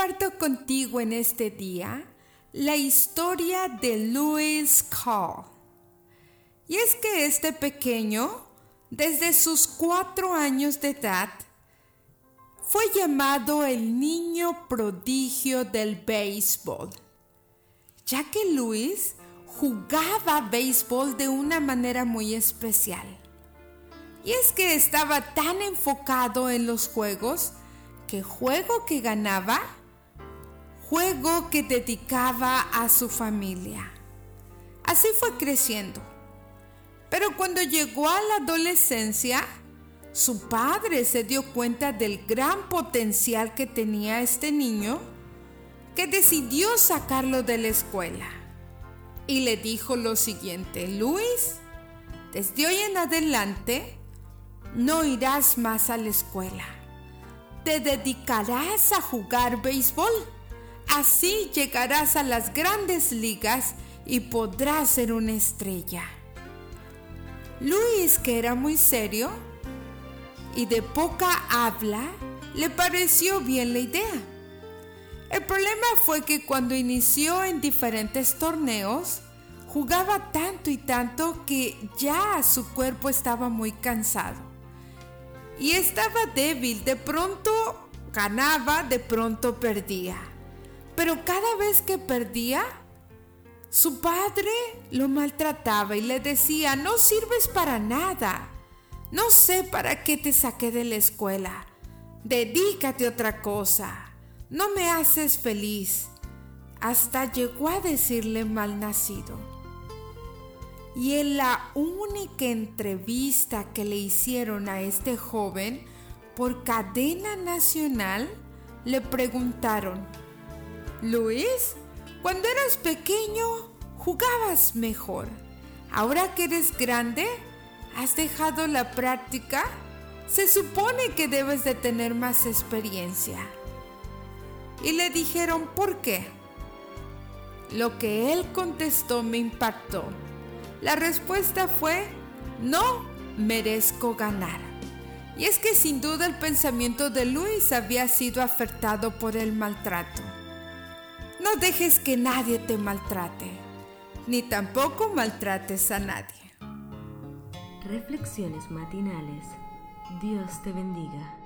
comparto contigo en este día la historia de Louis Call. Y es que este pequeño, desde sus cuatro años de edad, fue llamado el niño prodigio del béisbol, ya que Luis jugaba béisbol de una manera muy especial. Y es que estaba tan enfocado en los juegos que juego que ganaba, juego que dedicaba a su familia. Así fue creciendo. Pero cuando llegó a la adolescencia, su padre se dio cuenta del gran potencial que tenía este niño que decidió sacarlo de la escuela. Y le dijo lo siguiente, Luis, desde hoy en adelante no irás más a la escuela. Te dedicarás a jugar béisbol. Así llegarás a las grandes ligas y podrás ser una estrella. Luis, que era muy serio, y de poca habla, le pareció bien la idea. El problema fue que cuando inició en diferentes torneos, jugaba tanto y tanto que ya su cuerpo estaba muy cansado. Y estaba débil, de pronto ganaba, de pronto perdía. Pero cada vez que perdía, su padre lo maltrataba y le decía, no sirves para nada no sé para qué te saqué de la escuela. Dedícate a otra cosa. No me haces feliz. Hasta llegó a decirle mal nacido. Y en la única entrevista que le hicieron a este joven por cadena nacional, le preguntaron, Luis, cuando eras pequeño jugabas mejor. Ahora que eres grande, ¿Has dejado la práctica? Se supone que debes de tener más experiencia. Y le dijeron, ¿por qué? Lo que él contestó me impactó. La respuesta fue, no merezco ganar. Y es que sin duda el pensamiento de Luis había sido afectado por el maltrato. No dejes que nadie te maltrate, ni tampoco maltrates a nadie. Reflexiones matinales. Dios te bendiga.